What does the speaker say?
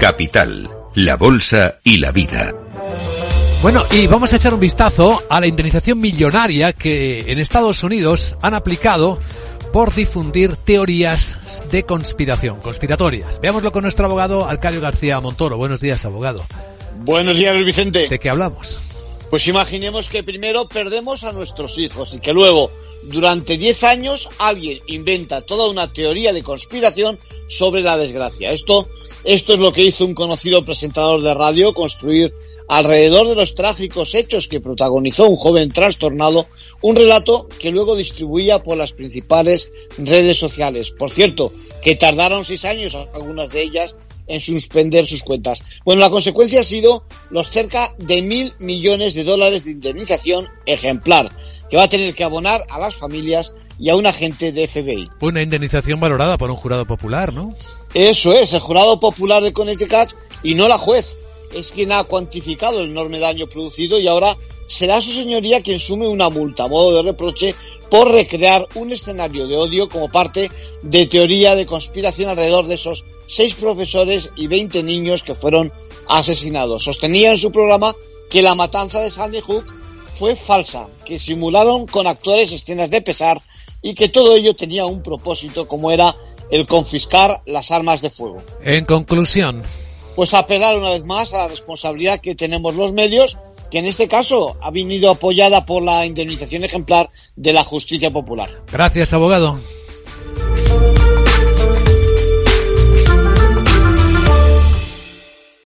Capital, la Bolsa y la Vida. Bueno, y vamos a echar un vistazo a la indemnización millonaria que en Estados Unidos han aplicado por difundir teorías de conspiración, conspiratorias. Veámoslo con nuestro abogado Alcadio García Montoro. Buenos días, abogado. Buenos días, Luis Vicente. ¿De qué hablamos? Pues imaginemos que primero perdemos a nuestros hijos y que luego, durante 10 años, alguien inventa toda una teoría de conspiración sobre la desgracia. Esto, esto es lo que hizo un conocido presentador de radio, construir alrededor de los trágicos hechos que protagonizó un joven trastornado, un relato que luego distribuía por las principales redes sociales. Por cierto, que tardaron seis años, algunas de ellas, en suspender sus cuentas. Bueno, la consecuencia ha sido los cerca de mil millones de dólares de indemnización ejemplar que va a tener que abonar a las familias y a un agente de FBI. Una indemnización valorada por un jurado popular, ¿no? Eso es, el jurado popular de Connecticut y no la juez. Es quien ha cuantificado el enorme daño producido y ahora será su señoría quien sume una multa a modo de reproche por recrear un escenario de odio como parte de teoría de conspiración alrededor de esos seis profesores y 20 niños que fueron asesinados. Sostenía en su programa que la matanza de Sandy Hook fue falsa, que simularon con actores escenas de pesar y que todo ello tenía un propósito como era el confiscar las armas de fuego. En conclusión. Pues apelar una vez más a la responsabilidad que tenemos los medios, que en este caso ha venido apoyada por la indemnización ejemplar de la justicia popular. Gracias, abogado.